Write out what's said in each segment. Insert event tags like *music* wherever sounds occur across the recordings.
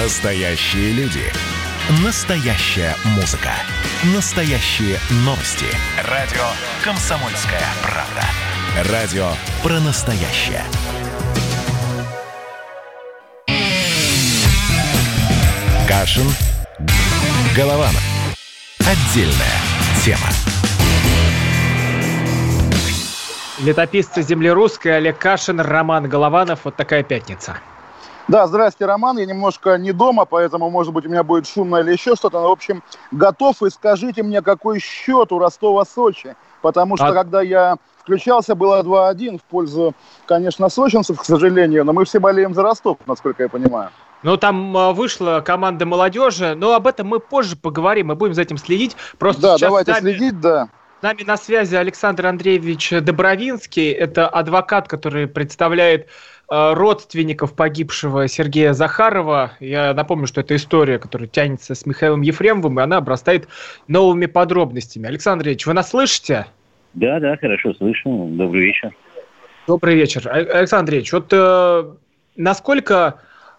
Настоящие люди. Настоящая музыка. Настоящие новости. Радио «Комсомольская правда». Радио про настоящее. Кашин. Голованов. Отдельная тема. Летописцы земли русской Олег Кашин, Роман Голованов. Вот такая пятница. Да, здрасте, Роман. Я немножко не дома, поэтому, может быть, у меня будет шумно или еще что-то. Но, в общем, готов. И скажите мне, какой счет у Ростова-Сочи. Потому что, а... когда я включался, было 2-1 в пользу, конечно, сочинцев, к сожалению. Но мы все болеем за Ростов, насколько я понимаю. Ну, там а, вышла команда молодежи, но об этом мы позже поговорим, мы будем за этим следить. Просто да, давайте нами, следить, да. С нами на связи Александр Андреевич Добровинский, это адвокат, который представляет родственников погибшего Сергея Захарова. Я напомню, что это история, которая тянется с Михаилом Ефремовым, и она обрастает новыми подробностями. Александр Андреевич, вы нас слышите? Да, да, хорошо слышу. Добрый вечер. Добрый вечер. Александр Андреевич, вот э, насколько а,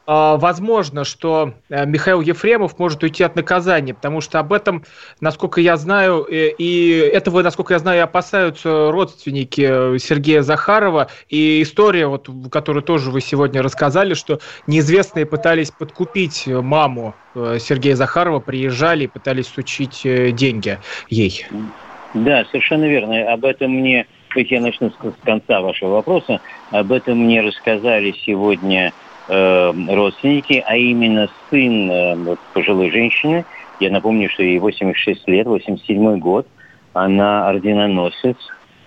возможно, что э, Михаил Ефремов может уйти от наказания, потому что об этом, насколько я знаю, э, и этого, насколько я знаю, опасаются родственники э, Сергея Захарова. И история, вот, которую тоже вы сегодня рассказали, что неизвестные пытались подкупить маму Сергея Захарова, приезжали и пытались сучить деньги ей. Да, совершенно верно. Об этом мне, хоть я начну с конца вашего вопроса, об этом мне рассказали сегодня э, родственники, а именно сын э, вот, пожилой женщины. Я напомню, что ей 86 лет, 87 год. Она орденоносец,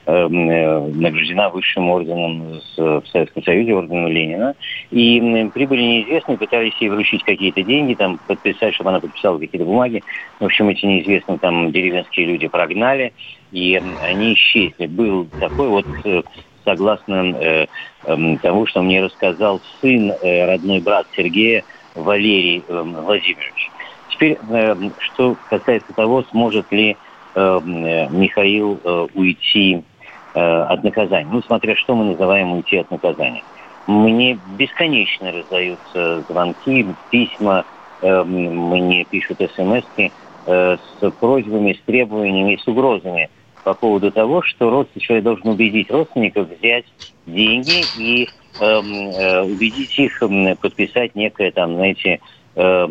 э, э, награждена высшим орденом в Советском Союзе, орденом Ленина. И прибыли неизвестные, пытались ей вручить какие-то деньги, там, подписать, чтобы она подписала какие-то бумаги. В общем, эти неизвестные там деревенские люди прогнали, и они исчезли. Был такой вот э, согласно э, э, тому, что мне рассказал сын, э, родной брат Сергея, Валерий э, Владимирович. Теперь, э, что касается того, сможет ли э, Михаил э, уйти э, от наказания. Ну, смотря что мы называем уйти от наказания. Мне бесконечно раздаются звонки, письма, э, мне пишут смс э, с просьбами, с требованиями, с угрозами – по поводу того, что родственник, человек должен убедить родственников взять деньги и эм, э, убедить их э, подписать некое там, знаете, э,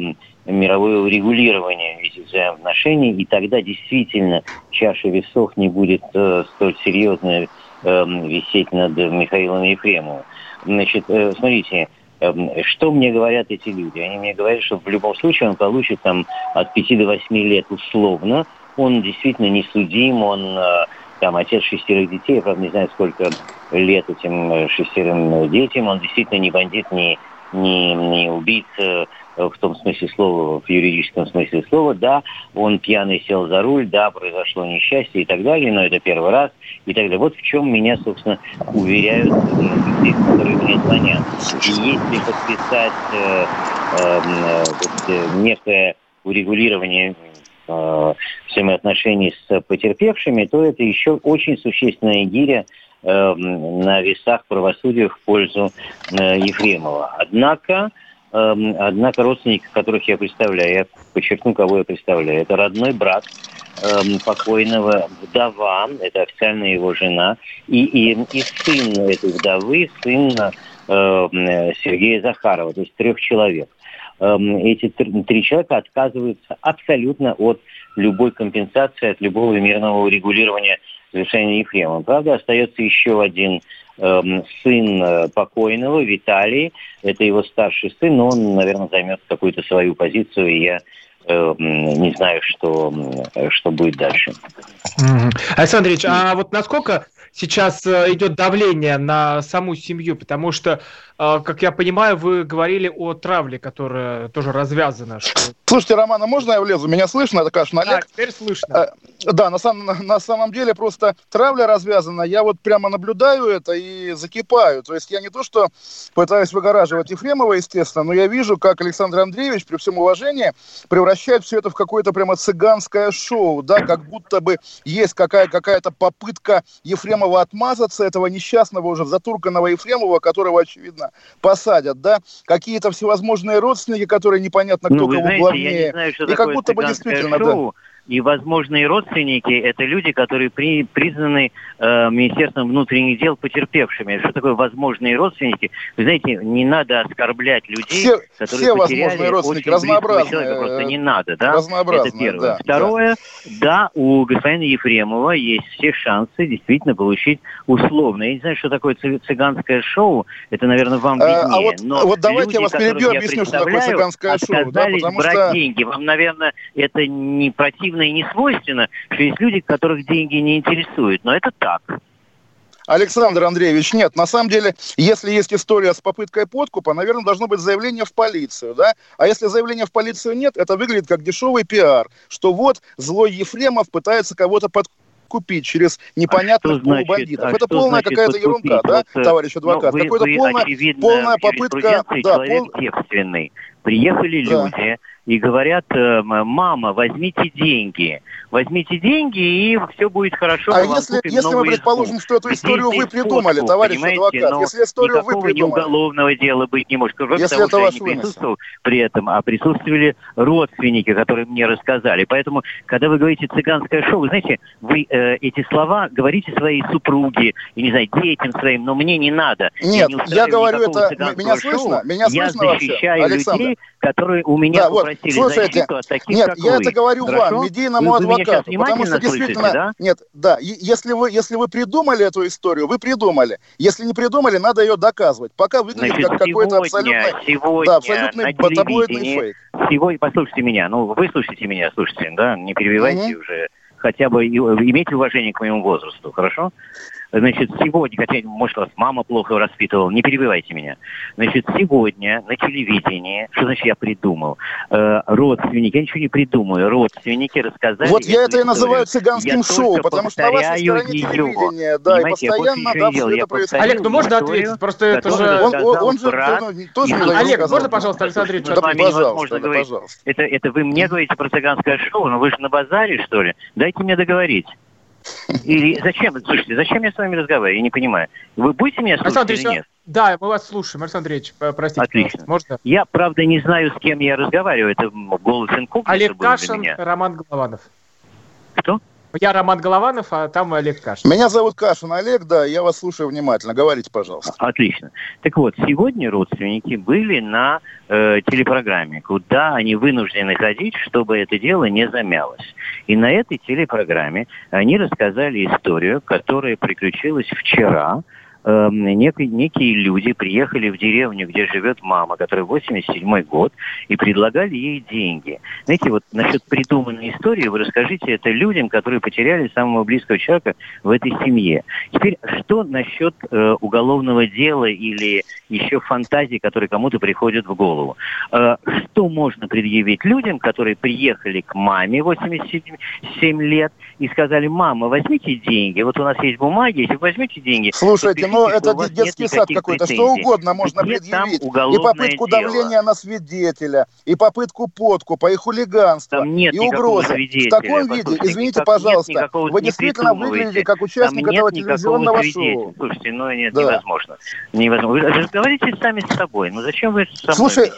мировое урегулирование этих взаимоотношений, и тогда действительно чаша весов не будет э, столь серьезно э, висеть над Михаилом Ефремовым. Значит, э, смотрите, эм, что мне говорят эти люди? Они мне говорят, что в любом случае он получит там от 5 до 8 лет условно, он действительно не судим, он э, там отец шестерых детей, я, правда, не знаю, сколько лет этим э, шестерым детям, он действительно не бандит, не, не, не убийца э, в том смысле слова, в юридическом смысле слова, да, он пьяный сел за руль, да, произошло несчастье и так далее, но это первый раз и так далее. Вот в чем меня, собственно, уверяют люди, которые мне звонят. И если подписать э, э, э, некое урегулирование э, взаимоотношений с потерпевшими, то это еще очень существенная гиря э, на весах правосудия в пользу э, Ефремова. Однако, э, однако родственники, которых я представляю, я подчеркну, кого я представляю, это родной брат э, покойного, вдова, это официально его жена, и, и, и сын этой вдовы, сын э, Сергея Захарова, то есть трех человек. Эм, эти три человека отказываются абсолютно от любой компенсации, от любого мирного урегулирования завершения Ефремова. Правда, остается еще один эм, сын э, покойного, Виталий. Это его старший сын, но он, наверное, займет какую-то свою позицию, и я э, не знаю, что, что будет дальше. Александр Ильич, а вот насколько сейчас э, идет давление на саму семью, потому что, э, как я понимаю, вы говорили о травле, которая тоже развязана. Что... Слушайте, Роман, а можно я влезу? Меня слышно? Это, конечно, Олег. Да, теперь слышно. Э, да, на, сам, на самом деле просто травля развязана. Я вот прямо наблюдаю это и закипаю. То есть я не то, что пытаюсь выгораживать Ефремова, естественно, но я вижу, как Александр Андреевич, при всем уважении, превращает все это в какое-то прямо цыганское шоу, да, как будто бы есть какая- какая-то попытка Ефремова отмазаться, этого несчастного уже затурканного Ефремова, которого, очевидно, посадят, да, какие-то всевозможные родственники, которые непонятно кто ну, кого знаете, главнее. Знаю, и как будто бы действительно, шоу. да и возможные родственники – это люди, которые при, признаны э, Министерством внутренних дел потерпевшими. Что такое возможные родственники? Вы знаете, не надо оскорблять людей, все, которые все возможные родственники, разнообразные. Человека, просто не надо, да? Это первое. Да, Второе, да. да, у господина Ефремова есть все шансы действительно получить условно. Я не знаю, что такое цыганское шоу, это, наверное, вам виднее. А, а вот, но вот давайте люди, я вас перебью, объясню, что такое цыганское шоу. Да, потому брать что... деньги. Вам, наверное, это не противно противно и не свойственно, что есть люди, которых деньги не интересуют. Но это так. Александр Андреевич, нет, на самом деле, если есть история с попыткой подкупа, наверное, должно быть заявление в полицию, да? А если заявления в полицию нет, это выглядит как дешевый пиар, что вот злой Ефремов пытается кого-то подкупить через непонятных а полубандитов. А это полная какая-то ерунда, да, вот, товарищ адвокат? Вы, Какая-то полная, полная попытка... Да, пол... Приехали да. люди, и говорят, э, мама, возьмите деньги, возьмите деньги, и все будет хорошо. А если, если мы предположим, что эту историю вы придумали, фотку, товарищ адвокат, если историю вы придумали... уголовного дела быть не может, кроме если того, что я не присутствовал при этом, а присутствовали родственники, которые мне рассказали. Поэтому, когда вы говорите «цыганское шоу», вы знаете, вы э, эти слова говорите своей супруге, и, не знаю, детям своим, но мне не надо. Нет, я, не я говорю это... Меня слышно? Меня слышно я защищаю вообще? людей, которые у меня да, попросили вот, слушайте, защиту от таких, Нет, я вы. это говорю Хорошо? вам, медийному вы, адвокату, вы потому что действительно... Слышите, да? Нет, да, если вы, если вы придумали эту историю, вы придумали. Если не придумали, надо ее доказывать. Пока выглядит Значит, как какой-то абсолютно, сегодня да, абсолютный таблоидный фейк. Сегодня, послушайте меня, ну, вы слушайте меня, слушайте, да, не перебивайте угу. уже хотя бы имейте уважение к моему возрасту, хорошо? Значит, сегодня, хотя, может, вас мама плохо воспитывала, не перебивайте меня. Значит, сегодня на телевидении, что значит я придумал? Э, родственники, я ничего не придумаю, родственники рассказали... Вот я это и называю цыганским я шоу, потому что на вашей стороне ее. телевидения, да, Понимаете, и постоянно там все это происходит. Олег, ну можно ответить? Просто это же... Он, он, он же тоже не Олег, можно, пожалуйста, Александр Ильич, да, пожалуйста, да, пожалуйста. Это, это вы мне говорите про цыганское шоу, но вы же на базаре, что ли? Дайте мне договорить. Или зачем? Слушайте, зачем я с вами разговариваю? Я не понимаю. Вы будете меня слушать Александр или нет? Да, мы вас слушаем, Александр Ильич, простите. Отлично. Можно? Я, правда, не знаю, с кем я разговариваю. Это голос инкогнито Олег Кашин, Роман Голованов. Кто? Я Роман Голованов, а там Олег Кашин. Меня зовут Кашин Олег, да, я вас слушаю внимательно. Говорите, пожалуйста. Отлично. Так вот, сегодня родственники были на э, телепрограмме, куда они вынуждены ходить, чтобы это дело не замялось. И на этой телепрограмме они рассказали историю, которая приключилась вчера, э, некие, некие люди приехали в деревню, где живет мама, которая 87 год, и предлагали ей деньги. Знаете, вот насчет придуманной истории вы расскажите это людям, которые потеряли самого близкого человека в этой семье. Теперь, что насчет э, уголовного дела или еще фантазий, которые кому-то приходят в голову? Э, что можно предъявить людям, которые приехали к маме 87 лет и сказали, мама, возьмите деньги, вот у нас есть бумаги, если вы возьмете деньги... Слушайте, ну это детский сад какой-то, что угодно можно Где предъявить. И попытку дело? давления на свидетеля, и попытку подкупа, и хулиганства, там и угрозы. В таком виде, извините, пожалуйста, вы действительно выглядите как участник этого телевизионного шоу. Слушайте, ну нет, да. невозможно. невозможно. Вы разговаривайте сами с собой, ну зачем вы со Слушай,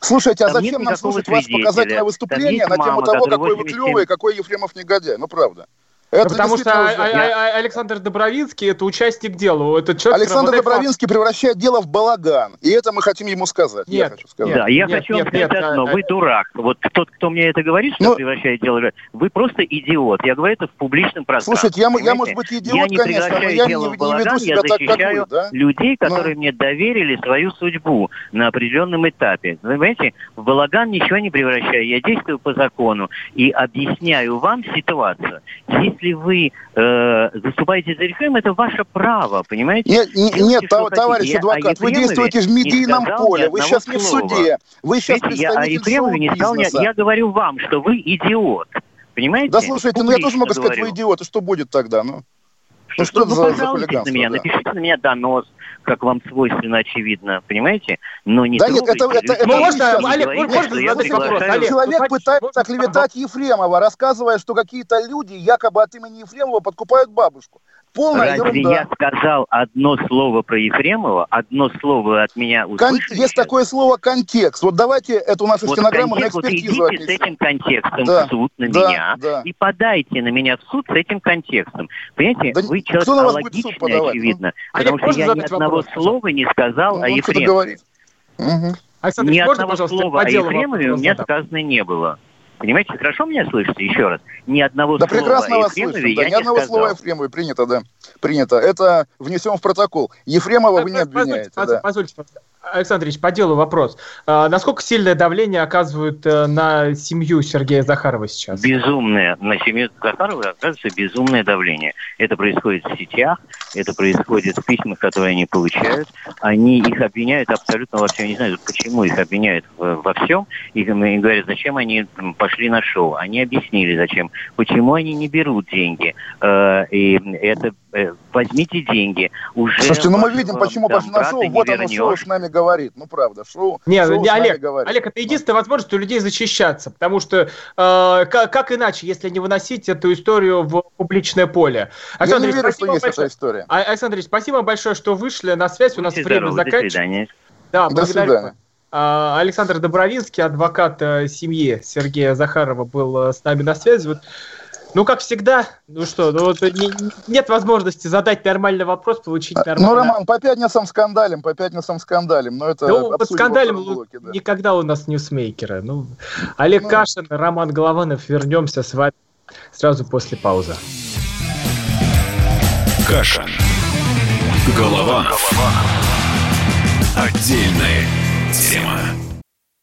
Слушайте, а зачем нам слушать ваше показательное выступление на тему того, какой вы клевый, какой Ефремов негодяй? Ну правда. Это потому что а, а, а, Александр Добровинский это участник дела. Это человек, Александр Добровинский по... превращает дело в балаган. И это мы хотим ему сказать. Нет, я хочу сказать. Да, я нет, хочу нет, вам сказать нет, одно. Вы дурак. Вот тот, кто мне это говорит, что ну, превращает дело вы просто идиот. Я говорю это в публичном пространстве. Слушайте, я, я может быть идиот, я не конечно, но я не, не, не веду себя я так, как вы. Да? людей, которые но... мне доверили свою судьбу на определенном этапе. Вы понимаете, в балаган ничего не превращаю. Я действую по закону и объясняю вам ситуацию. Если вы э, заступаете за реформу, это ваше право, понимаете? Нет, Делайте, нет товарищ хотите. адвокат, а вы действуете в медийном поле, вы сейчас не в суде, вы сейчас Видите, я, не стал, я, я говорю вам, что вы идиот, понимаете? Да слушайте, ну я тоже могу сказать, вы идиот, и что будет тогда, ну? Ну что, ну, за, за на меня, да. напишите на меня донос, как вам свойственно, очевидно, понимаете? Но не да нет, это, это, это, ну, можно, Олег, говорите, можно задать вопрос? Олег, Человек ну, пытается оклеветать Ефремова, рассказывая, что какие-то люди якобы от имени Ефремова подкупают бабушку. Полная Разве ерунда. я сказал одно слово про Ефремова, одно слово от меня Кон- услышали? Есть такое слово контекст. Вот давайте это у нас из вот стенограммы на контекст, вот экспертизу идите с этим контекстом Да, в суд на да, меня да. и подайте на меня в суд с этим контекстом. Понимаете, Да вы человек на логичный, подавать, ну? очевидно, Олег, потому что я ни одного вопрос, слова не сказал Ну, о Ефремове. Мгм. Александр Ни одного слова о Ефремове у меня сказано не было. Понимаете, хорошо меня слышите? Еще раз. Ни одного Да слова прекрасно вас Ефремове слышим. Да, я ни не одного сказал. слова Ефремовой принято, да. Принято. Это внесем в протокол. Ефремова вы не Позвольте, обвиняете. позвольте, да. позвольте, Александр Ильич, по делу вопрос. А, насколько сильное давление оказывают э, на семью Сергея Захарова сейчас? Безумное, на семью Захарова оказывается безумное давление. Это происходит в сетях, это происходит в письмах, которые они получают. Они их обвиняют абсолютно во всем. Я не знаю, почему их обвиняют во всем. И говорят, зачем они пошли на шоу. Они объяснили, зачем. Почему они не берут деньги. Э, И это э, возьмите деньги. Уже Слушайте, ну мы видим, почему пошли на шоу. Вот оно шоу с нами говорит. Ну правда, шоу, Не, шоу не, Олег, говорит. Олег, это единственная возможность у людей защищаться, потому что э, как, как иначе, если не выносить эту историю в публичное поле? Я не верю, что есть большое. эта история. А- Александр Ильич, спасибо большое, что вышли на связь. У нас Будьте время здоровы, до заканчивается. Да, До благодарю. свидания. А, Александр Добровинский, адвокат э, семьи Сергея Захарова, был э, с нами на связи. Вот. Ну, как всегда, ну что, ну вот не- нет возможности задать нормальный вопрос, получить нормальный Ну, Роман, по пятницам скандалим, по пятницам скандалим. Но это Ну, под скандалем блоке, да. никогда у нас ньюсмейкеры. Ну, Олег Ну. Кашин, Роман Голованов. Вернемся с вами сразу после паузы. Кашин. Голованов. Отдельная тема.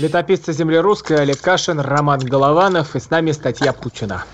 Летописцы земли русской Олег Кашин, Роман Голованов и с нами статья Путина.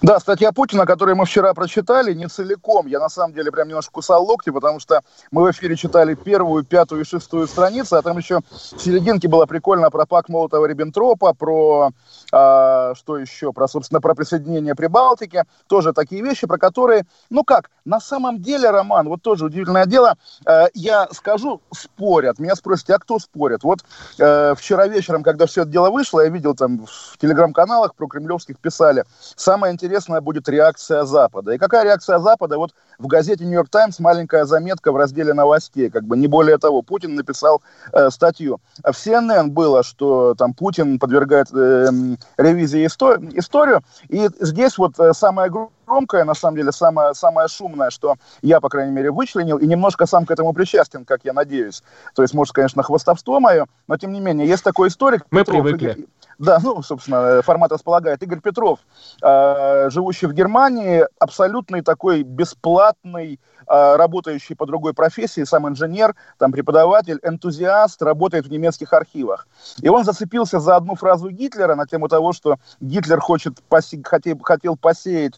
Да, статья Путина, которую мы вчера прочитали, не целиком. Я на самом деле прям немножко кусал локти, потому что мы в эфире читали первую, пятую и шестую страницы, а там еще в серединке было прикольно про пак Молотова Риббентропа, про а, что еще, про, собственно, про присоединение Прибалтики. Тоже такие вещи, про которые, ну как, на самом деле, Роман, вот тоже удивительное дело, э, я скажу, спорят. Меня спросите, а кто спорит? Вот э, вчера вечером, когда все это дело вышло, я видел там в телеграм-каналах про кремлевских писали, самое интересное будет реакция Запада. И какая реакция Запада? Вот в газете «Нью-Йорк Таймс» маленькая заметка в разделе новостей, как бы не более того. Путин написал э, статью. А В CNN было, что там Путин подвергает э, ревизии исто- историю. И здесь вот э, самое громкое, на самом деле, самое, самое шумное, что я, по крайней мере, вычленил, и немножко сам к этому причастен, как я надеюсь. То есть, может, конечно, хвостовство мое, но, тем не менее, есть такой историк. Мы Петров, привыкли. Да, ну, собственно, формат располагает. Игорь Петров, э, живущий в Германии, абсолютный такой бесплатный, э, работающий по другой профессии, сам инженер, там преподаватель, энтузиаст, работает в немецких архивах. И он зацепился за одну фразу Гитлера на тему того, что Гитлер хочет посе- хотел, хотел посеять,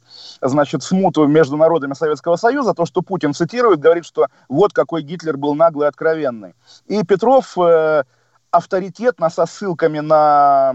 значит, смуту между народами Советского Союза, то, что Путин цитирует, говорит, что вот какой Гитлер был наглый и откровенный. И Петров э, авторитетно со ссылками на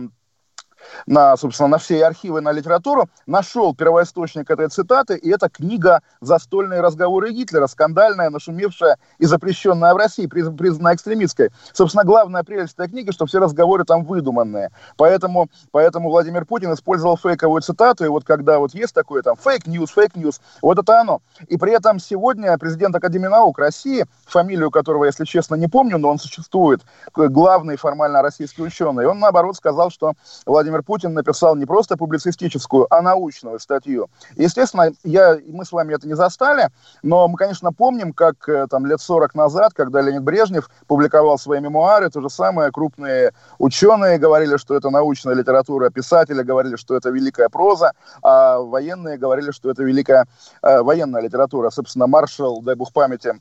на, собственно, на все архивы, на литературу, нашел первоисточник этой цитаты, и это книга «Застольные разговоры Гитлера», скандальная, нашумевшая и запрещенная в России, приз- признанная экстремистской. Собственно, главная прелесть этой книги, что все разговоры там выдуманные. Поэтому, поэтому Владимир Путин использовал фейковую цитату, и вот когда вот есть такое там fake news, fake news, вот это оно. И при этом сегодня президент Академии наук России, фамилию которого, если честно, не помню, но он существует, главный формально российский ученый, он, наоборот, сказал, что Владимир Владимир Путин написал не просто публицистическую, а научную статью. Естественно, я, мы с вами это не застали, но мы, конечно, помним, как э, там лет 40 назад, когда Леонид Брежнев публиковал свои мемуары, то же самое крупные ученые говорили, что это научная литература, писатели говорили, что это великая проза, а военные говорили, что это великая э, военная литература. Собственно, маршал, дай бог памяти,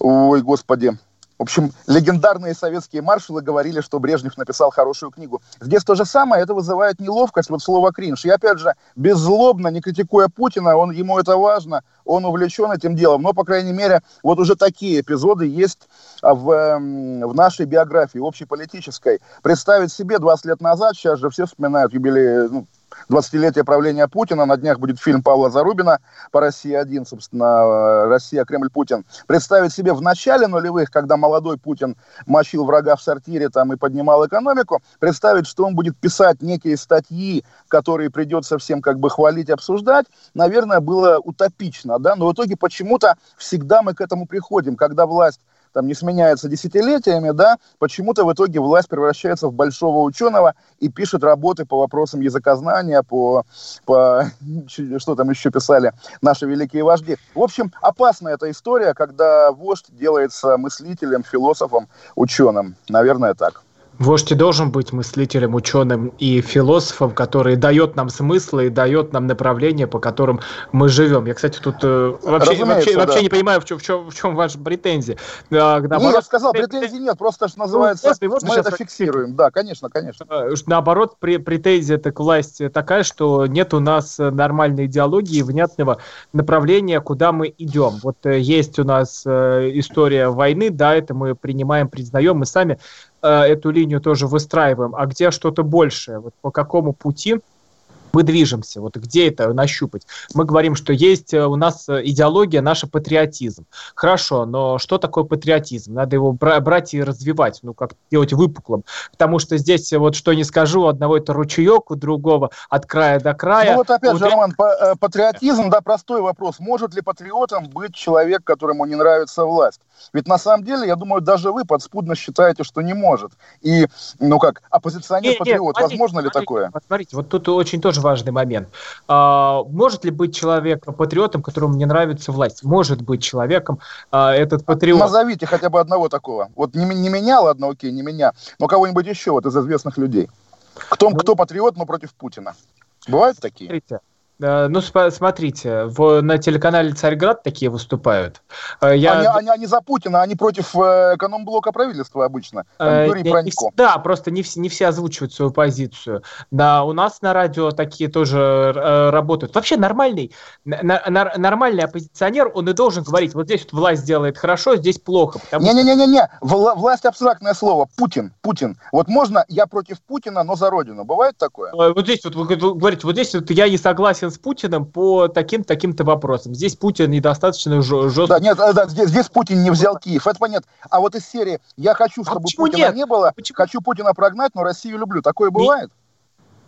ой, господи, в общем, легендарные советские маршалы говорили, что Брежнев написал хорошую книгу. Здесь то же самое, это вызывает неловкость, вот слово кринж. И опять же, беззлобно, не критикуя Путина, он, ему это важно, он увлечен этим делом. Но, по крайней мере, вот уже такие эпизоды есть в, в нашей биографии, общеполитической. Представить себе 20 лет назад, сейчас же все вспоминают юбилей, ну, 20-летие правления Путина. На днях будет фильм Павла Зарубина по России-1, собственно, э, Россия, Кремль, Путин. Представить себе в начале нулевых, когда молодой Путин мочил врага в сортире там и поднимал экономику, представить, что он будет писать некие статьи, которые придется всем как бы хвалить, обсуждать, наверное, было утопично, да, но в итоге почему-то всегда мы к этому приходим, когда власть там не сменяется десятилетиями, да, почему-то в итоге власть превращается в большого ученого и пишет работы по вопросам языкознания, по, по *laughs* что там еще писали наши великие вожди. В общем, опасная эта история, когда вождь делается мыслителем, философом, ученым. Наверное, так. Вождь и должен быть мыслителем, ученым и философом, который дает нам смыслы и дает нам направление, по которым мы живем. Я, кстати, тут э, вообще, вообще, да. вообще не понимаю, в чем, в чем, в чем ваша претензия. А, наоборот, нет, я сказал, претензий нет, просто что называется, ну, мы это фиксируем. Да, конечно, конечно. Э, наоборот, претензия к власти такая, что нет у нас нормальной идеологии, внятного направления, куда мы идем. Вот э, есть у нас история войны, да, это мы принимаем, признаем, мы сами Э, эту линию тоже выстраиваем, а где что-то большее, вот по какому пути мы движемся, вот где это нащупать? Мы говорим, что есть э, у нас э, идеология, наша патриотизм. Хорошо, но что такое патриотизм? Надо его брать и развивать, ну, как делать выпуклым. Потому что здесь вот что не скажу, у одного это ручеек, у другого от края до края. Ну вот опять же, Роман, патриотизм, да, простой вопрос. Может ли патриотом быть человек, которому не нравится власть? Ведь на самом деле, я думаю, даже вы подспудно считаете, что не может. И, ну как, оппозиционер-патриот, возможно ли смотрите, такое? Смотрите, вот тут очень тоже важный момент. А, может ли быть человек патриотом, которому не нравится власть? Может быть человеком а, этот патриот. Назовите хотя бы одного такого. Вот не, не меня, ладно, окей, не меня, но кого-нибудь еще вот из известных людей. Кто, ну, кто патриот, но против Путина? Бывают такие? Смотрите, ну, смотрите, в, на телеканале «Царьград» такие выступают. Э, я... Они, они, они за Путина, они против э, экономблока правительства обычно. Там Юрий не, не, да, просто не, не все озвучивают свою позицию. Да, у нас на радио такие тоже работают. Вообще нормальный, на, на, нормальный оппозиционер, он и должен говорить, вот здесь вот власть делает хорошо, здесь плохо. Не-не-не-не, Вла- власть абстрактное слово. Путин, Путин. Вот можно я против Путина, но за Родину. Бывает такое? Вот здесь вот вы говорите, вот здесь вот я не согласен с Путиным по таким-таким-то вопросам. Здесь Путин недостаточно жестко. Да, нет, да, здесь, здесь Путин не взял Киев, это понятно. А вот из серии «Я хочу, а чтобы а Путина нет? не было, почему? хочу Путина прогнать, но Россию люблю». Такое бывает?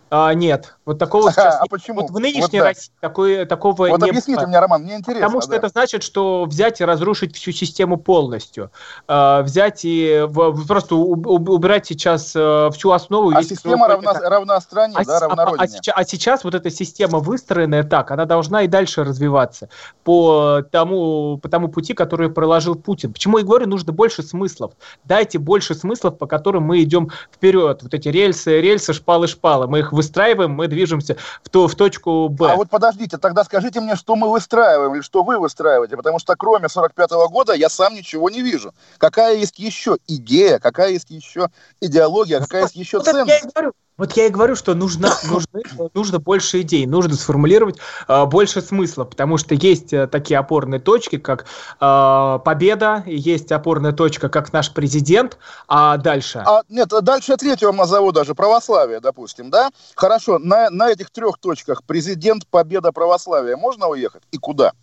А, нет, вот такого сейчас. А почему? Вот в нынешней вот, да. России такой, такого вот не объясните мне, Роман, мне интересно. Потому что да. это значит, что взять и разрушить всю систему полностью. А, взять и просто убирать сейчас а, всю основу. А система равна, это... равна стране, а, да, равна а, а, сейчас, а сейчас вот эта система выстроенная так, она должна и дальше развиваться по тому, по тому пути, который проложил Путин. Почему я говорю, нужно больше смыслов. Дайте больше смыслов, по которым мы идем вперед. Вот эти рельсы, рельсы, шпалы, шпалы. Мы их выстраиваем, мы движемся в, ту, в точку Б. А вот подождите, тогда скажите мне, что мы выстраиваем или что вы выстраиваете, потому что кроме 45 -го года я сам ничего не вижу. Какая есть еще идея, какая есть еще идеология, какая есть еще ценность? Вот я и говорю, что нужно, *coughs* нужно, нужно больше идей, нужно сформулировать э, больше смысла, потому что есть э, такие опорные точки, как э, победа, есть опорная точка, как наш президент, а дальше? А, нет, дальше я третьего назову даже, православие, допустим, да? Хорошо, на, на этих трех точках президент, победа, православие, можно уехать и куда?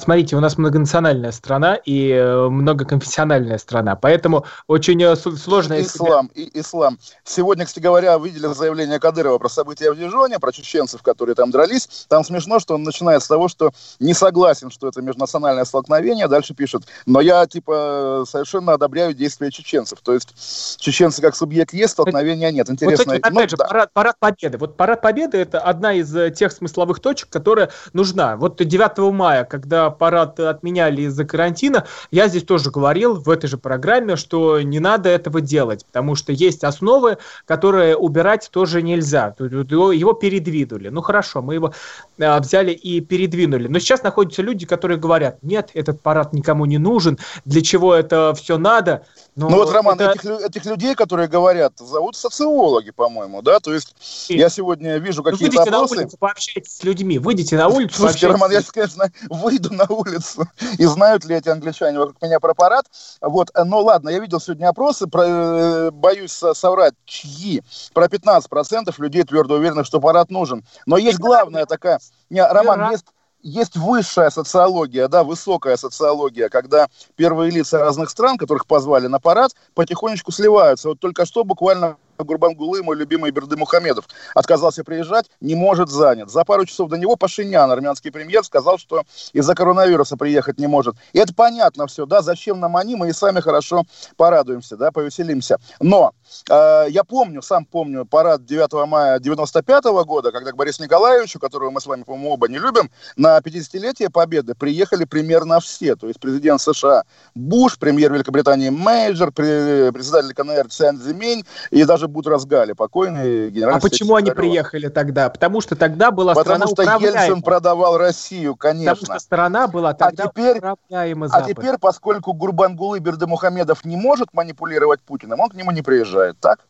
Смотрите, у нас многонациональная страна и э, многоконфессиональная страна, поэтому очень э, сложно... Ислам, и ислам. Сегодня, кстати говоря, видели заявление Кадырова про события в Дижоне, про чеченцев, которые там дрались. Там смешно, что он начинает с того, что не согласен, что это межнациональное столкновение, дальше пишет, но я, типа, совершенно одобряю действия чеченцев. То есть чеченцы как субъект есть, столкновения нет. Интересно. Вот, опять ну, же, да. парад, парад Победы. Вот парад Победы – это одна из э, тех смысловых точек, которая нужна. Вот 9 мая, когда парад отменяли из-за карантина, я здесь тоже говорил в этой же программе, что не надо этого делать, потому что есть основы, которые убирать тоже нельзя. Его передвинули. Ну хорошо, мы его э, взяли и передвинули. Но сейчас находятся люди, которые говорят, нет, этот парад никому не нужен, для чего это все надо. Но ну вот, Роман, это... этих, этих людей, которые говорят, зовут социологи, по-моему, да, то есть и... я сегодня вижу ну, какие-то Выйдите опросы... на улицу, пообщайтесь с людьми, выйдите на улицу, Слушайте, Роман, я, конечно, выйду на улицу, и знают ли эти англичане вокруг меня про парад, вот, но ладно, я видел сегодня опросы, про, э, боюсь соврать, чьи, про 15% людей твердо уверены, что парад нужен, но есть главная такая, не, Роман, есть есть высшая социология, да, высокая социология, когда первые лица разных стран, которых позвали на парад, потихонечку сливаются. Вот только что буквально Гурбангулы, мой любимый Берды Мухамедов, отказался приезжать, не может занят. За пару часов до него Пашинян, армянский премьер, сказал, что из-за коронавируса приехать не может. И это понятно все, да, зачем нам они, мы и сами хорошо порадуемся, да, повеселимся. Но э, я помню, сам помню парад 9 мая 95 -го года, когда к Борису Николаевичу, которого мы с вами, по-моему, оба не любим, на 50-летие Победы приехали примерно все. То есть президент США Буш, премьер Великобритании Мейджор, председатель КНР Цзян Цзэминь и даже Бутрос-Гали, покойный генеральный А почему они приехали тогда? Потому что тогда была Потому страна что Ельцин продавал Россию, конечно. Потому что страна была а тогда а теперь, управляема А теперь, поскольку Гурбангулы Бердымухамедов не может манипулировать Путиным, он к нему не приезжает, так?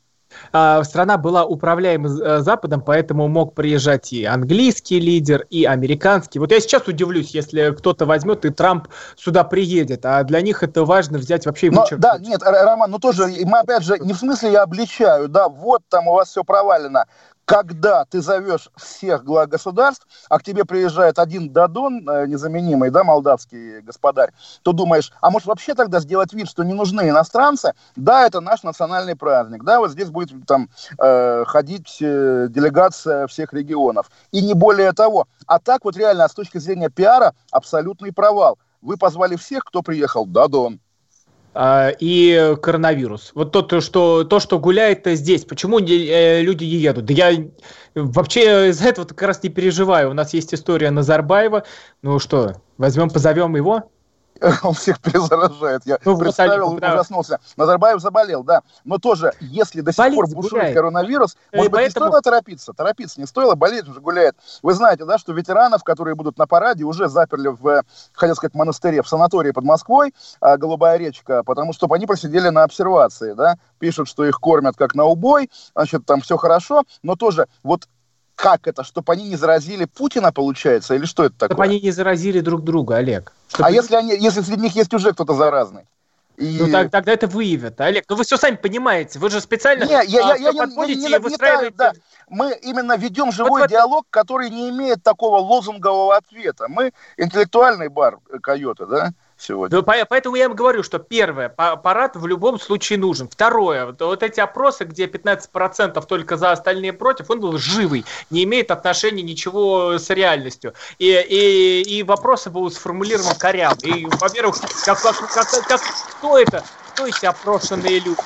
А, страна была управляема э, Западом, поэтому мог приезжать и английский лидер, и американский. Вот я сейчас удивлюсь, если кто-то возьмет и Трамп сюда приедет, а для них это важно взять вообще его Да, нет, Роман, ну тоже, мы опять же, не в смысле я обличаю, да, вот там у вас все провалено когда ты зовешь всех глав государств, а к тебе приезжает один Дадон, э, незаменимый, да, молдавский господарь, то думаешь, а может вообще тогда сделать вид, что не нужны иностранцы? Да, это наш национальный праздник, да, вот здесь будет там э, ходить э, делегация всех регионов. И не более того. А так вот реально с точки зрения пиара абсолютный провал. Вы позвали всех, кто приехал, Дадон, и коронавирус. Вот то, что, то, что гуляет здесь. Почему э, люди не едут? Да я вообще из-за этого как раз не переживаю. У нас есть история Назарбаева. Ну что, возьмем, позовем его? *laughs* он всех перезаражает. Я ну, представил, вот, ужаснулся. Назарбаев заболел, да. Но тоже, если до сих болит, пор бушует коронавирус, э, может быть, поэтому... не стоило торопиться? Торопиться не стоило, болеть уже гуляет. Вы знаете, да, что ветеранов, которые будут на параде, уже заперли в, хотел сказать, монастыре, в санатории под Москвой, а, Голубая речка, потому что они просидели на обсервации, да, пишут, что их кормят как на убой, значит, там все хорошо, но тоже вот как это, чтобы они не заразили Путина, получается, или что это такое? Чтобы они не заразили друг друга, Олег. Чтобы... А если, они, если среди них есть уже кто-то заразный? И... Ну так, тогда это выявят, Олег. Ну вы все сами понимаете, вы же специально не, я, я, я, подходите не, не, и выстраиваете... Да. Мы именно ведем живой вот, диалог, который не имеет такого лозунгового ответа. Мы интеллектуальный бар Койота, да? Сегодня. Ну, поэтому я им говорю, что первое, парад в любом случае нужен. Второе, вот эти опросы, где 15% только за, остальные против, он был живый, не имеет отношения ничего с реальностью. И, и, и вопросы будут сформулированы коряво. И, во-первых, как, как, как, как, кто это? Кто эти опрошенные люди?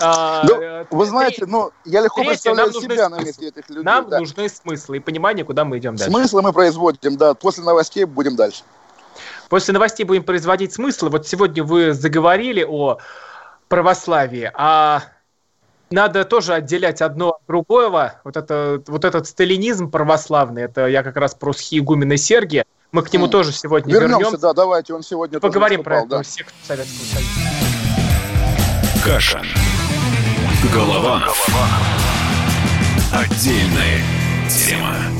А, ну, э, вы знаете, ну, я легко Третье, представляю себя на месте этих людей. Нам да. нужны смыслы и понимание, куда мы идем дальше. Смыслы мы производим, да. После новостей будем дальше. После новостей будем производить смыслы. Вот сегодня вы заговорили о православии, а надо тоже отделять одно от другого. Вот, это, вот этот сталинизм православный, это я как раз про схиегумена Сергия. Мы к нему mm. тоже сегодня вернемся. вернемся. да, давайте, он сегодня Поговорим про это да. всех Советского Союза. Каша. Голова. Голова. Отдельная тема.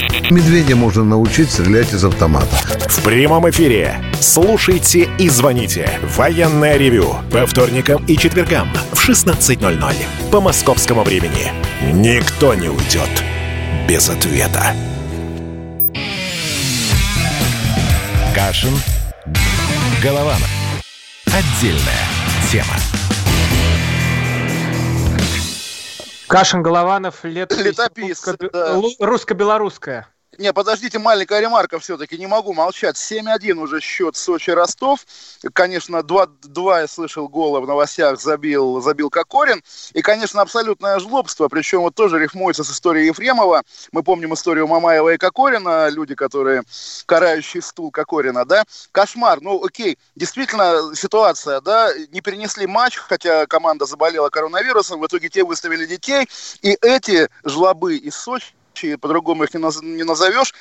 Медведя можно научить стрелять из автомата. В прямом эфире. Слушайте и звоните. Военное ревю. По вторникам и четвергам в 16.00 по московскому времени. Никто не уйдет без ответа. Кашин. Голованов. Отдельная тема. Кашин Голованов, лет Летописцы, да. русско-белорусская. Не, подождите, маленькая ремарка все-таки, не могу молчать. 7-1 уже счет Сочи-Ростов. Конечно, два, два я слышал гола в новостях забил, забил Кокорин. И, конечно, абсолютное жлобство, причем вот тоже рифмуется с историей Ефремова. Мы помним историю Мамаева и Кокорина, люди, которые карающий стул Кокорина, да. Кошмар, ну окей, действительно ситуация, да, не перенесли матч, хотя команда заболела коронавирусом, в итоге те выставили детей, и эти жлобы из Сочи по-другому их не, наз, не назовешь,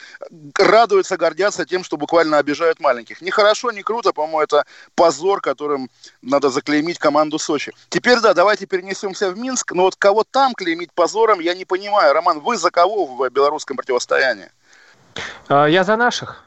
радуются, гордятся тем, что буквально обижают маленьких. Не хорошо, не круто, по-моему, это позор, которым надо заклеймить команду Сочи. Теперь, да, давайте перенесемся в Минск, но вот кого там клеймить позором, я не понимаю. Роман, вы за кого в белорусском противостоянии? А, я за наших.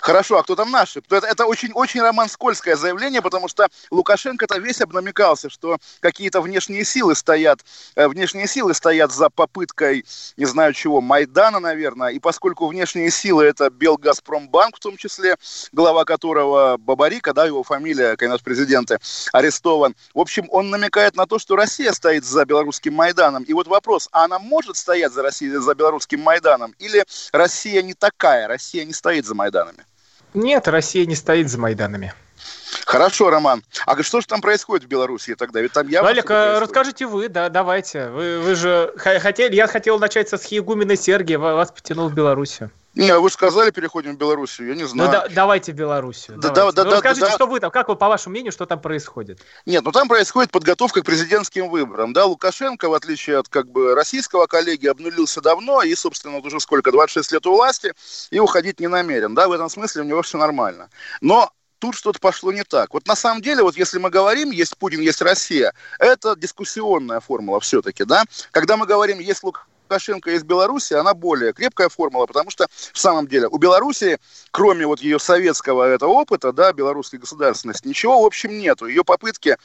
Хорошо, а кто там наши? Это, это очень, очень роман скользкое заявление, потому что Лукашенко-то весь обнамекался, что какие-то внешние силы стоят, э, внешние силы стоят за попыткой, не знаю чего, Майдана, наверное, и поскольку внешние силы это Белгазпромбанк, в том числе, глава которого Бабарика, да, его фамилия, конечно, президента, арестован. В общем, он намекает на то, что Россия стоит за белорусским Майданом. И вот вопрос, а она может стоять за Россией, за белорусским Майданом? Или Россия не такая, Россия не стоит за Майданами? Нет, Россия не стоит за Майданами. Хорошо, Роман. А что же там происходит в Беларуси тогда? Ведь там явно Олег, а расскажите вы, да, давайте. Вы, вы же хотели, я хотел начать со Схиегумена Сергия, вас потянул в Белоруссию. Не, вы же сказали, переходим в Белоруссию, я не знаю. Ну да, давайте Белоруссию. Да, давайте. Да, ну, да, расскажите, да, что вы там, как вы, по вашему мнению, что там происходит? Нет, ну там происходит подготовка к президентским выборам. Да, Лукашенко, в отличие от как бы российского коллеги, обнулился давно и, собственно, вот уже сколько, 26 лет у власти, и уходить не намерен. Да, в этом смысле у него все нормально. Но тут что-то пошло не так. Вот на самом деле, вот если мы говорим, есть Путин, есть Россия, это дискуссионная формула все-таки, да. Когда мы говорим, есть Лукашенко, Лукашенко из Беларуси, она более крепкая формула, потому что в самом деле у Беларуси, кроме вот ее советского этого опыта, да, белорусской государственности, ничего в общем нету. Ее попытки,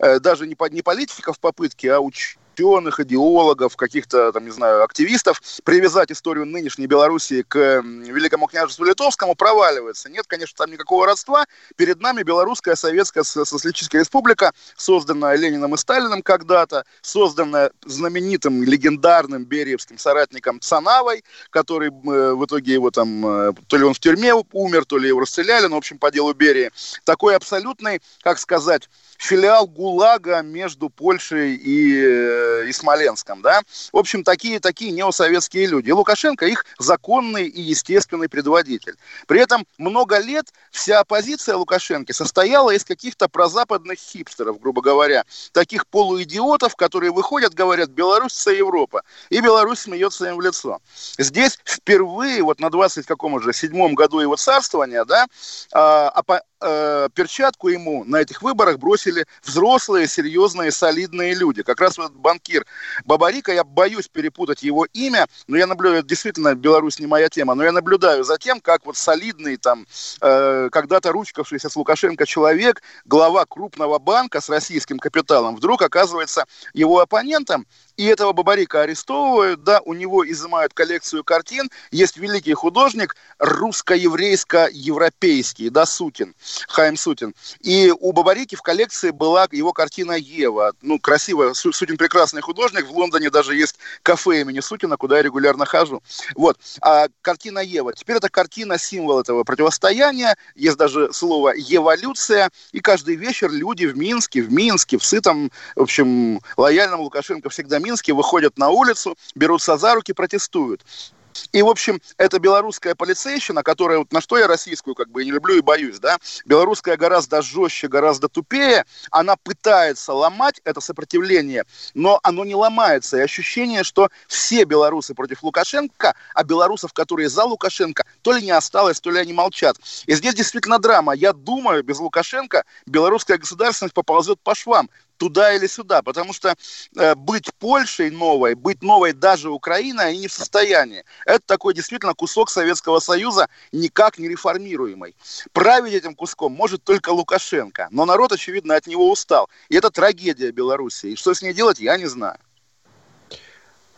э, даже не, по, не политиков попытки, а уч ученых, идеологов, каких-то, там, не знаю, активистов, привязать историю нынешней Белоруссии к Великому княжеству Литовскому проваливается. Нет, конечно, там никакого родства. Перед нами Белорусская Советская Социалистическая Республика, созданная Лениным и Сталиным когда-то, созданная знаменитым легендарным бериевским соратником Цанавой, который э, в итоге его там, э, то ли он в тюрьме умер, то ли его расстреляли, но, в общем, по делу Берии. Такой абсолютный, как сказать, филиал ГУЛАГа между Польшей и, э, и Смоленском, да. В общем, такие, такие неосоветские люди. И Лукашенко их законный и естественный предводитель. При этом много лет вся оппозиция Лукашенко состояла из каких-то прозападных хипстеров, грубо говоря, таких полуидиотов, которые выходят, говорят, Беларусь – это Европа. И Беларусь смеется им в лицо. Здесь впервые, вот на 20 каком уже, седьмом году его царствования, да, а, э, перчатку ему на этих выборах бросили взрослые, серьезные, солидные люди. Как раз вот банкир Бабарика, я боюсь перепутать его имя, но я наблюдаю, действительно, Беларусь не моя тема, но я наблюдаю за тем, как вот солидный там, э, когда-то ручкавшийся с Лукашенко человек, глава крупного банка с российским капиталом, вдруг оказывается его оппонентом, и этого Бабарика арестовывают, да, у него изымают коллекцию картин. Есть великий художник, русско-еврейско-европейский, да, Сутин, Хайм Сутин. И у Бабарики в коллекции была его картина Ева. Ну, красивая, Сутин прекрасный художник. В Лондоне даже есть кафе имени Сутина, куда я регулярно хожу. Вот. А картина Ева. Теперь это картина, символ этого противостояния. Есть даже слово «эволюция». И каждый вечер люди в Минске, в Минске, в сытом, в общем, лояльном Лукашенко всегда Минске выходят на улицу, берутся за руки, протестуют. И, в общем, эта белорусская полицейщина, которая, вот на что я российскую как бы не люблю и боюсь, да, белорусская гораздо жестче, гораздо тупее, она пытается ломать это сопротивление, но оно не ломается. И ощущение, что все белорусы против Лукашенко, а белорусов, которые за Лукашенко, то ли не осталось, то ли они молчат. И здесь действительно драма. Я думаю, без Лукашенко белорусская государственность поползет по швам туда или сюда, потому что э, быть Польшей новой, быть новой даже Украиной, они не в состоянии. Это такой действительно кусок Советского Союза, никак не реформируемый. Править этим куском может только Лукашенко, но народ, очевидно, от него устал. И это трагедия Беларуси. И что с ней делать, я не знаю.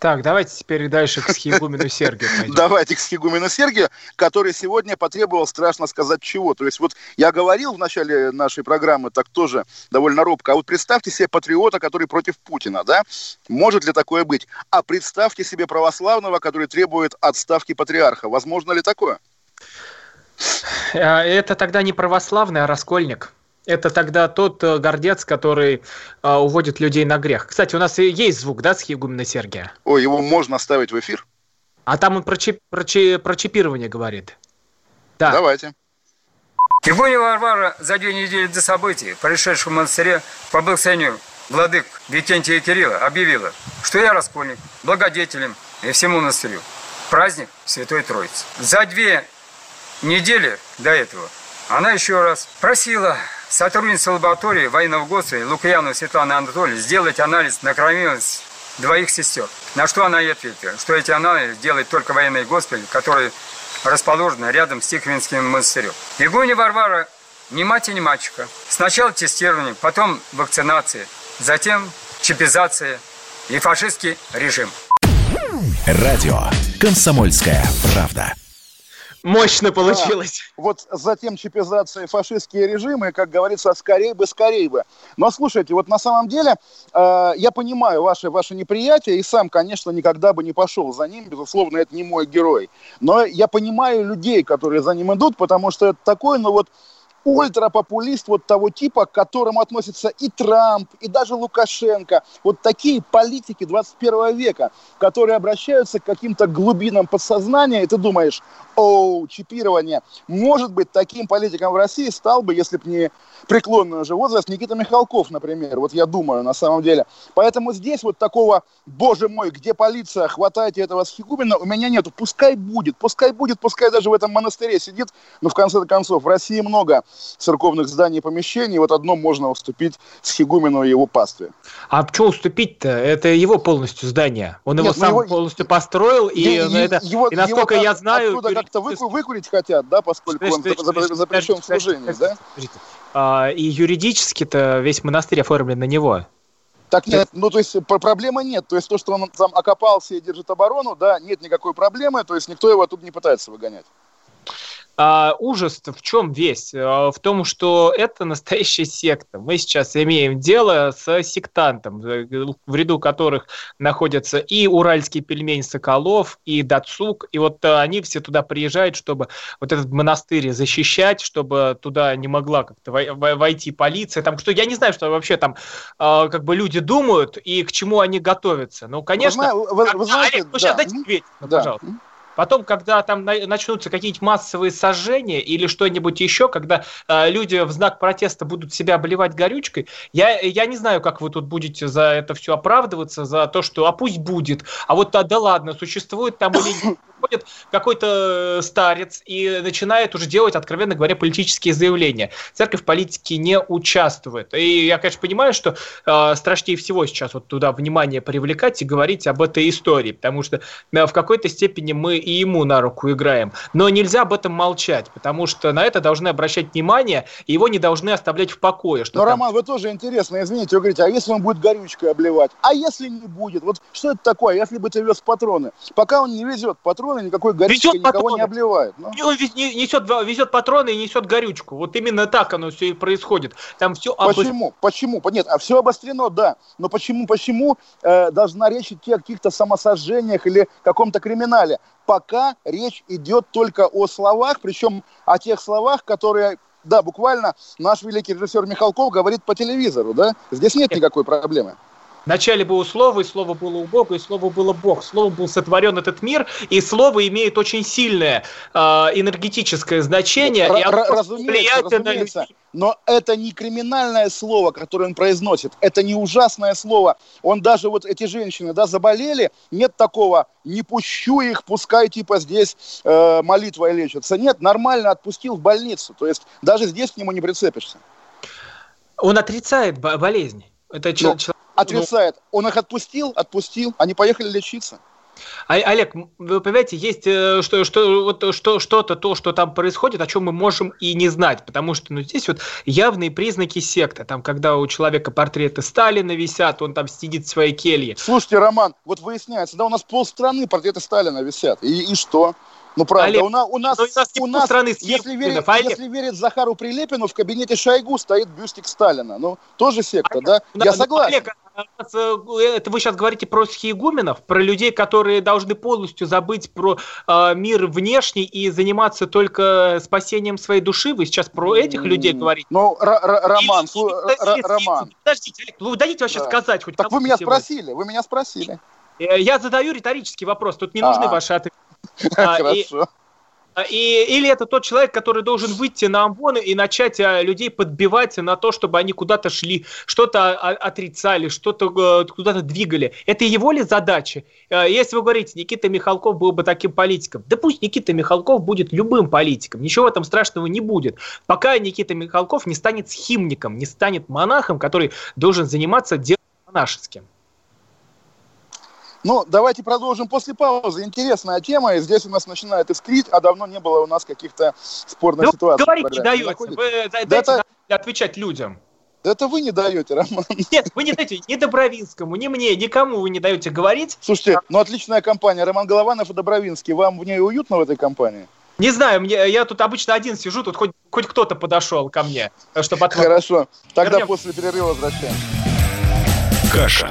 Так, давайте теперь дальше к схигумену *laughs* Сергию пойдем. Давайте к схигумену Сергию, который сегодня потребовал, страшно сказать, чего. То есть вот я говорил в начале нашей программы, так тоже довольно робко, а вот представьте себе патриота, который против Путина, да? Может ли такое быть? А представьте себе православного, который требует отставки патриарха. Возможно ли такое? А, это тогда не православный, а раскольник. Это тогда тот э, гордец, который э, уводит людей на грех. Кстати, у нас есть звук, да, с Хигумна Сергия? Ой, его можно оставить в эфир? А там он про, чип, про, чип, про чипирование говорит. Да. Давайте. Тихоня Варвара за две недели до событий, происшедшего в монастыре, по благословению владык Викентия и Кирилла объявила, что я раскольник, благодетелем и всему монастырю. Праздник Святой Троицы. За две недели до этого она еще раз просила сотрудница лаборатории военного ГОСа Лукьяну Светланы Анатольевны сделать анализ на кровенец двоих сестер. На что она ей ответила, что эти анализы делает только военный госпиталь, который расположен рядом с Тихвинским монастырем. Игуня Варвара ни мать и ни мальчика. Сначала тестирование, потом вакцинация, затем чипизация и фашистский режим. Радио «Комсомольская правда». Мощно получилось. Да. Вот затем чипизация фашистские режимы, как говорится, скорее бы, скорее бы. Но слушайте, вот на самом деле э, я понимаю ваше, ваше неприятие, и сам, конечно, никогда бы не пошел за ним, безусловно, это не мой герой. Но я понимаю людей, которые за ним идут, потому что это такой, ну вот, ультрапопулист вот того типа, к которому относятся и Трамп, и даже Лукашенко. Вот такие политики 21 века, которые обращаются к каким-то глубинам подсознания, и ты думаешь, о, чипирование. Может быть, таким политиком в России стал бы, если бы не преклонный уже возраст, Никита Михалков, например. Вот я думаю, на самом деле. Поэтому здесь вот такого, боже мой, где полиция, хватайте этого Схигумина, у меня нету. Пускай будет, пускай будет, пускай даже в этом монастыре сидит. Но в конце концов, в России много церковных зданий и помещений. Вот одно можно уступить Схигумину и его пастве. А что уступить-то? Это его полностью здание. Он Нет, его ну сам его, полностью построил. И, и, это, его, и насколько его, я знаю... Оттуда как-то вы, выкурить хотят, да, поскольку он запрещен в служении, да? А, и юридически-то весь монастырь оформлен на него. Так нет, ну то есть проблемы нет. То есть то, что он там окопался и держит оборону, да, нет никакой проблемы, то есть никто его тут не пытается выгонять. А, ужас в чем весь? А, в том, что это настоящая секта. Мы сейчас имеем дело с сектантом, в ряду которых находятся и уральский пельмень Соколов, и Дацук, и вот а, они все туда приезжают, чтобы вот этот монастырь защищать, чтобы туда не могла как-то войти полиция. Там что, я не знаю, что вообще там а, как бы люди думают и к чему они готовятся. Ну, конечно, вы, вы, вы знаете, Олег, ну, да. сейчас дайте ответить, ну, да. пожалуйста. Потом, когда там начнутся какие-нибудь массовые сожжения или что-нибудь еще, когда э, люди в знак протеста будут себя обливать горючкой, я, я не знаю, как вы тут будете за это все оправдываться, за то, что а пусть будет, а вот да, да ладно, существует там или нет *laughs* приходит какой-то э, старец и начинает уже делать, откровенно говоря, политические заявления. Церковь в политике не участвует. И я, конечно, понимаю, что э, страшнее всего сейчас вот туда внимание привлекать и говорить об этой истории, потому что э, в какой-то степени мы и ему на руку играем. Но нельзя об этом молчать, потому что на это должны обращать внимание, и его не должны оставлять в покое. Что Но, там... Роман, вы тоже интересно, извините, вы говорите, а если он будет горючкой обливать? А если не будет? Вот что это такое, если бы ты вез патроны? Пока он не везет патроны, никакой горючкой никого патроны. не обливает. Но... Он несет, везет патроны и несет горючку. Вот именно так оно все и происходит. Там все Почему? Об... Почему? Нет, а все обострено, да. Но почему, почему э, должна речь идти о каких-то самосожжениях или каком-то криминале? Пока речь идет только о словах, причем о тех словах, которые да, буквально наш великий режиссер Михалков говорит по телевизору, да? Здесь нет никакой проблемы. Вначале было слово, и слово было у Бога, и слово было Бог. Слово был сотворен этот мир, и слово имеет очень сильное э, энергетическое значение. Р- и оно разумеется, разумеется. Но это не криминальное слово, которое он произносит. Это не ужасное слово. Он даже вот эти женщины, да, заболели. Нет такого, не пущу их, пускай типа здесь э, молитвой лечатся. Нет, нормально отпустил в больницу. То есть даже здесь к нему не прицепишься. Он отрицает болезнь. Это ну, отрицает. Он их отпустил, отпустил, они поехали лечиться. А, Олег, вы понимаете, есть э, что, что, вот, что, что-то, то, что там происходит, о чем мы можем и не знать, потому что ну, здесь вот явные признаки секты, там, когда у человека портреты Сталина висят, он там сидит в своей келье. Слушайте, Роман, вот выясняется, да, у нас полстраны портреты Сталина висят, и, и что? Ну, правда, Олег, у, нас, у нас, у нас, у нас страны если, верить, если верить Захару Прилепину, в кабинете Шойгу стоит бюстик Сталина. Ну, тоже секта, Олег, да? да? Я согласен. Олег, а э, это вы сейчас говорите про схиегуменов, про людей, которые должны полностью забыть про э, мир внешний и заниматься только спасением своей души. Вы сейчас про этих людей говорите? Ну, Роман, Роман. Подождите, Олег, вы дадите вообще сказать хоть Так вы меня спросили, вы меня спросили. Э, я задаю риторический вопрос, тут не нужны ваши ответы. *laughs* А, Хорошо. А, и, или это тот человек, который должен выйти на амбоны и начать а, людей подбивать на то, чтобы они куда-то шли, что-то отрицали, что-то э, куда-то двигали. Это его ли задача? Если вы говорите, Никита Михалков был бы таким политиком, да пусть Никита Михалков будет любым политиком, ничего в этом страшного не будет. Пока Никита Михалков не станет схимником, не станет монахом, который должен заниматься делом монашеским. Ну, давайте продолжим после паузы. Интересная тема, и здесь у нас начинает искрить, а давно не было у нас каких-то спорных ну, ситуаций. Говорить не даете, вы дайте да это... отвечать людям. Да это вы не даете, Роман. Нет, вы не даете ни Добровинскому, ни мне, никому вы не даете говорить. Слушайте, ну отличная компания. Роман Голованов и Добровинский. Вам в ней уютно в этой компании? Не знаю, мне, я тут обычно один сижу, тут хоть, хоть кто-то подошел ко мне, чтобы отвод... Хорошо, тогда Вернем. после перерыва возвращаемся. Каша.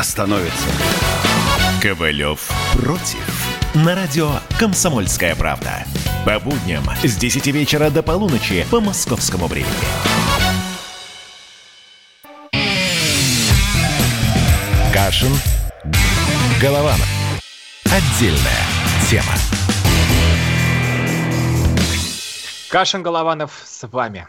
становятся. Ковалев против. На радио «Комсомольская правда». По будням с 10 вечера до полуночи по московскому времени. Кашин. Голованов. Отдельная тема. Кашин Голованов с вами.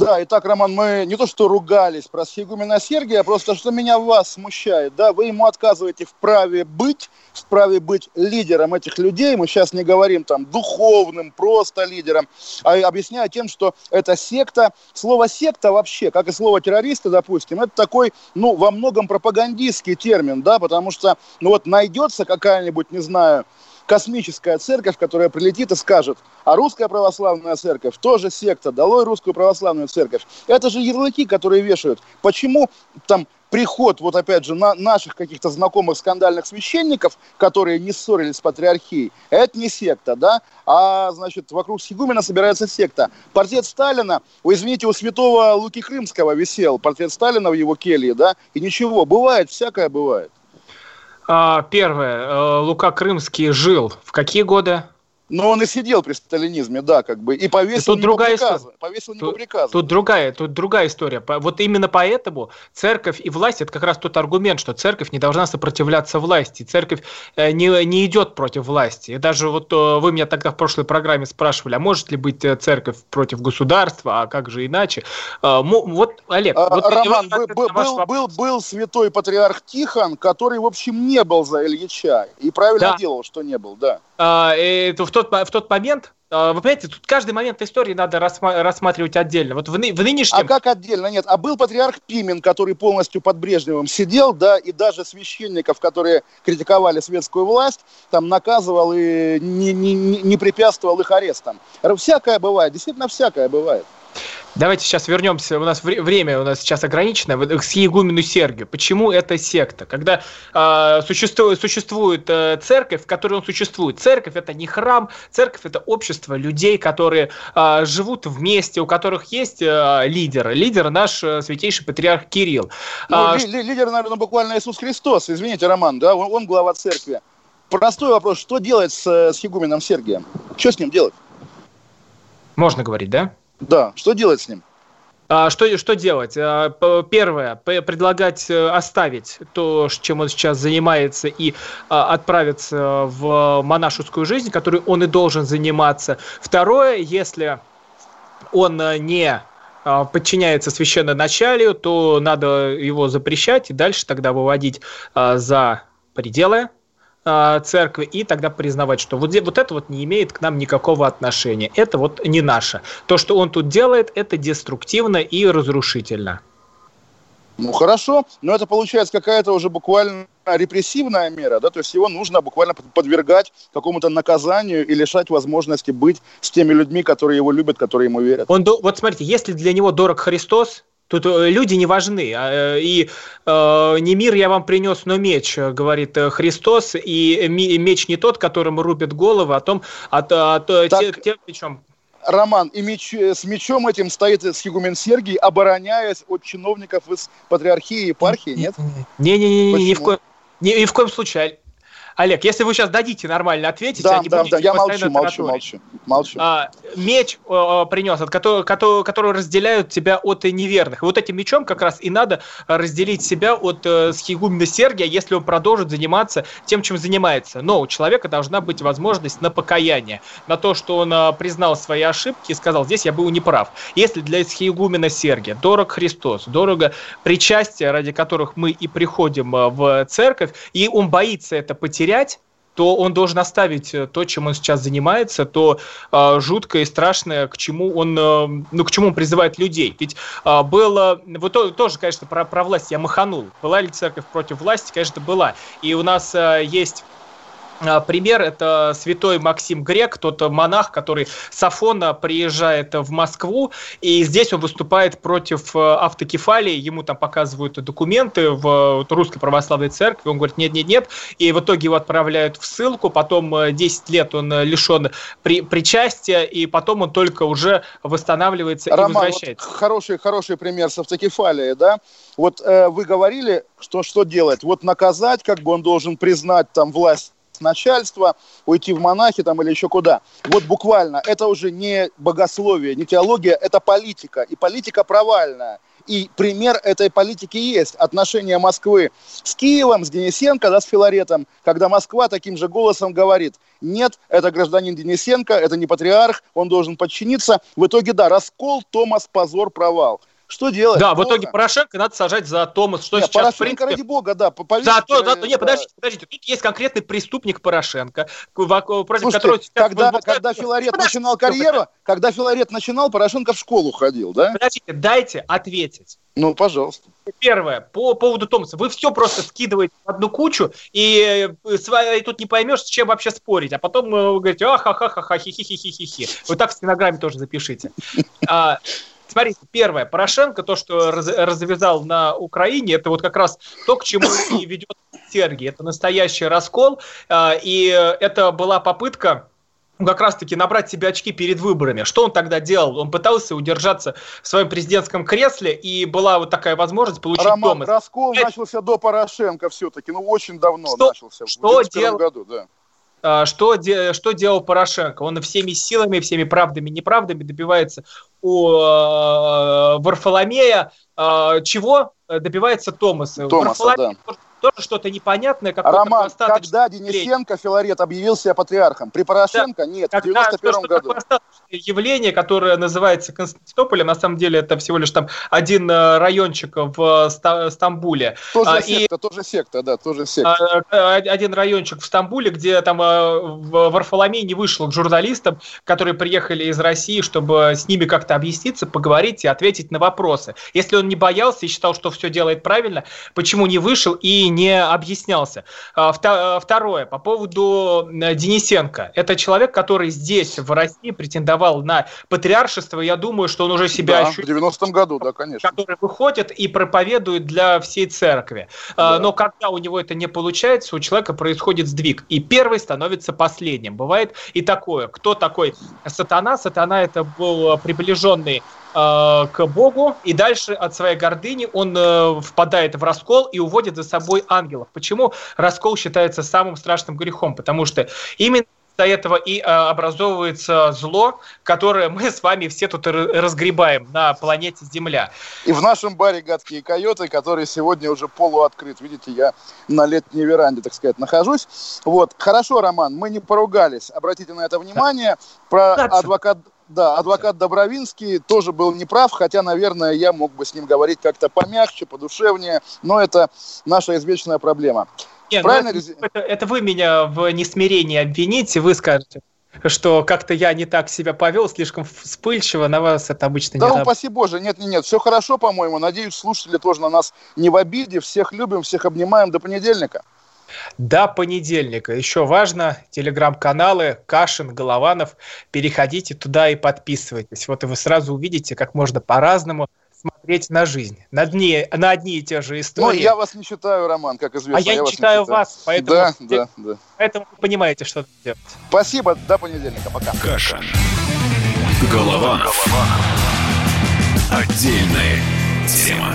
Да, итак, Роман, мы не то что ругались про Сигумина Сергия, просто что меня вас смущает, да, вы ему отказываете в праве быть, в праве быть лидером этих людей, мы сейчас не говорим там духовным, просто лидером, а объясняю тем, что это секта, слово секта вообще, как и слово террористы, допустим, это такой, ну, во многом пропагандистский термин, да, потому что, ну вот найдется какая-нибудь, не знаю, космическая церковь, которая прилетит и скажет, а русская православная церковь тоже секта, долой русскую православную церковь. Это же ярлыки, которые вешают. Почему там приход, вот опять же, на наших каких-то знакомых скандальных священников, которые не ссорились с патриархией, это не секта, да, а, значит, вокруг Сигумина собирается секта. Портрет Сталина, вы извините, у святого Луки Крымского висел портрет Сталина в его келье, да, и ничего, бывает, всякое бывает. А, первое. Э, Лука Крымский жил в какие годы? Но он и сидел при сталинизме, да, как бы, и повесил тут другая приказа. Повесил тут, приказа. Тут другая, тут другая история. Вот именно поэтому церковь и власть – это как раз тот аргумент, что церковь не должна сопротивляться власти. Церковь э, не, не идет против власти. И даже вот э, вы меня тогда в прошлой программе спрашивали, а может ли быть э, церковь против государства, а как же иначе? Вот, Олег. А, вот Роман, был, был, был, был святой патриарх Тихон, который, в общем, не был за Ильича. И правильно да. делал, что не был, да. А, это в тот, в тот момент, а, вы понимаете, тут каждый момент истории надо рассматривать отдельно. Вот в, ны, в нынешнем... А как отдельно? Нет, а был патриарх Пимен, который полностью под Брежневым сидел, да, и даже священников, которые критиковали светскую власть, там наказывал и не, не, не препятствовал их арестам. Всякое бывает, действительно всякое бывает. Давайте сейчас вернемся. У нас время у нас сейчас ограничено. К Сиегумену Сергию. Почему это секта? Когда э, существует, существует э, церковь, в которой он существует. Церковь это не храм, церковь это общество людей, которые э, живут вместе, у которых есть э, лидер. Лидер наш э, святейший патриарх Кирилл. Ну, а, ли, ли, лидер, наверное, буквально Иисус Христос. Извините, Роман, да, он, он глава церкви. Простой вопрос. Что делать с, с Игуменом Сергием? Что с ним делать? Можно говорить, да? Да. Что делать с ним? А, что, что делать? А, первое, предлагать э, оставить то, чем он сейчас занимается, и а, отправиться в монашескую жизнь, которой он и должен заниматься. Второе, если он э, не подчиняется священноначалию, то надо его запрещать и дальше тогда выводить за пределы церкви и тогда признавать, что вот, вот это вот не имеет к нам никакого отношения. Это вот не наше. То, что он тут делает, это деструктивно и разрушительно. Ну хорошо, но это получается какая-то уже буквально репрессивная мера, да, то есть его нужно буквально подвергать какому-то наказанию и лишать возможности быть с теми людьми, которые его любят, которые ему верят. Он, вот смотрите, если для него дорог Христос, Тут э, люди не важны. А, э, и э, не мир я вам принес, но меч, говорит Христос. И меч не тот, которым рубят головы, а том, а, а, так, те, мечом. Роман, и меч, с мечом этим стоит Схигумен Сергий, обороняясь от чиновников из патриархии и епархии, нет? Не-не-не, ни в коем ни в коем случае. Олег, если вы сейчас дадите нормально ответить, да, а не да, да, я молчу, молчу, молчу, молчу. А, меч э, принес, от который, который, который разделяют тебя от неверных. И вот этим мечом как раз и надо разделить себя от э, схигумена Сергия, если он продолжит заниматься тем, чем занимается. Но у человека должна быть возможность на покаяние, на то, что он э, признал свои ошибки и сказал, здесь я был неправ. Если для схигумена Сергия дорог Христос, дорого причастие, ради которых мы и приходим э, в церковь, и он боится это потерять, потерять, то он должен оставить э, то, чем он сейчас занимается, то э, жуткое и страшное, к чему он, э, ну, к чему он призывает людей. Ведь э, было, вот то, тоже, конечно, про, про власть я маханул. Была ли церковь против власти? Конечно, была. И у нас э, есть пример – это святой Максим Грек, тот монах, который с Афона приезжает в Москву, и здесь он выступает против э, автокефалии, ему там показывают документы в Русской Православной Церкви, он говорит нет-нет-нет, и в итоге его отправляют в ссылку, потом 10 э, лет он лишен при, причастия, и потом он только уже восстанавливается Роман, и возвращается. Вот хороший, хороший пример с автокефалией, да? Вот э, вы говорили, что что делать? Вот наказать, как бы он должен признать там власть начальства, уйти в монахи там или еще куда. Вот буквально, это уже не богословие, не теология, это политика. И политика провальная. И пример этой политики есть. Отношения Москвы с Киевом, с Денисенко, да, с Филаретом, когда Москва таким же голосом говорит, нет, это гражданин Денисенко, это не патриарх, он должен подчиниться. В итоге, да, раскол, Томас, позор, провал. Что делать? Да, в итоге Порошенко надо сажать за Томас. Что нет, сейчас, Порошенко, в принципе... ради бога, да. За то, за то, нет, подождите, подождите. Тут есть конкретный преступник Порошенко, против Слушайте, которого... Когда, вы, когда Филарет подождите, начинал карьеру, когда Филарет начинал, Порошенко в школу ходил, да? Подождите, дайте ответить. Ну, пожалуйста. Первое, по поводу Томаса. Вы все просто скидываете в одну кучу, и, э, и тут не поймешь, с чем вообще спорить. А потом э, вы говорите, ахахахаха, хи-хи-хи-хи-хи. Вот так в стенограмме тоже запишите. Смотрите, первое, Порошенко, то, что раз, развязал на Украине, это вот как раз то, к чему и ведет Сергий. Это настоящий раскол, а, и это была попытка как раз-таки набрать себе очки перед выборами. Что он тогда делал? Он пытался удержаться в своем президентском кресле, и была вот такая возможность получить Роман, Томас. раскол Опять... начался до Порошенко все-таки, ну очень давно что, начался. Что делал, году, да. А, что, де, что делал Порошенко? Он всеми силами, всеми правдами, неправдами добивается у э, Варфоломея э, чего добивается Томаса. Томаса, Варфоломей да тоже что-то непонятное. Роман, когда Денисенко, Филарет объявил себя патриархом? При Порошенко? Да, Нет, в 91 году. явление, которое называется Константинополем, на самом деле это всего лишь там один э, райончик в Стамбуле. Тоже а, секта, и, тоже секта, да, тоже секта. А, один райончик в Стамбуле, где там э, Варфоломей не вышел к журналистам, которые приехали из России, чтобы с ними как-то объясниться, поговорить и ответить на вопросы. Если он не боялся и считал, что все делает правильно, почему не вышел и не объяснялся. А, второе, по поводу Денисенко. Это человек, который здесь, в России, претендовал на патриаршество. Я думаю, что он уже себя да, ощущает. в 90-м году, да, конечно. Который выходит и проповедует для всей церкви. Да. Но когда у него это не получается, у человека происходит сдвиг. И первый становится последним. Бывает и такое. Кто такой сатана? Сатана это был приближенный к Богу, и дальше от своей гордыни он э, впадает в раскол и уводит за собой ангелов. Почему раскол считается самым страшным грехом? Потому что именно до этого и э, образовывается зло, которое мы с вами все тут разгребаем на планете Земля. И в нашем баре «Гадкие койоты», который сегодня уже полуоткрыт. Видите, я на летней веранде, так сказать, нахожусь. Вот. Хорошо, Роман, мы не поругались. Обратите на это внимание. Про адвокат да, адвокат Добровинский тоже был неправ, хотя, наверное, я мог бы с ним говорить как-то помягче, подушевнее, но это наша извечная проблема. Нет, ну Правильно? Это, это, это вы меня в несмирении обвините, вы скажете что как-то я не так себя повел, слишком вспыльчиво, на вас это обычно да, не Да, упаси Боже, нет, нет, нет, все хорошо, по-моему, надеюсь, слушатели тоже на нас не в обиде, всех любим, всех обнимаем, до понедельника. До понедельника. Еще важно, телеграм-каналы Кашин, Голованов. Переходите туда и подписывайтесь. Вот и вы сразу увидите, как можно по-разному смотреть на жизнь, на, дни, на одни и те же ну, истории. Ну, я вас не читаю, Роман, как известно. А я, я не читаю не вас, поэтому, да, да, да. поэтому вы понимаете, что делать. Спасибо, до понедельника, пока. Кашин. Голованов. Голованов. Отдельная тема.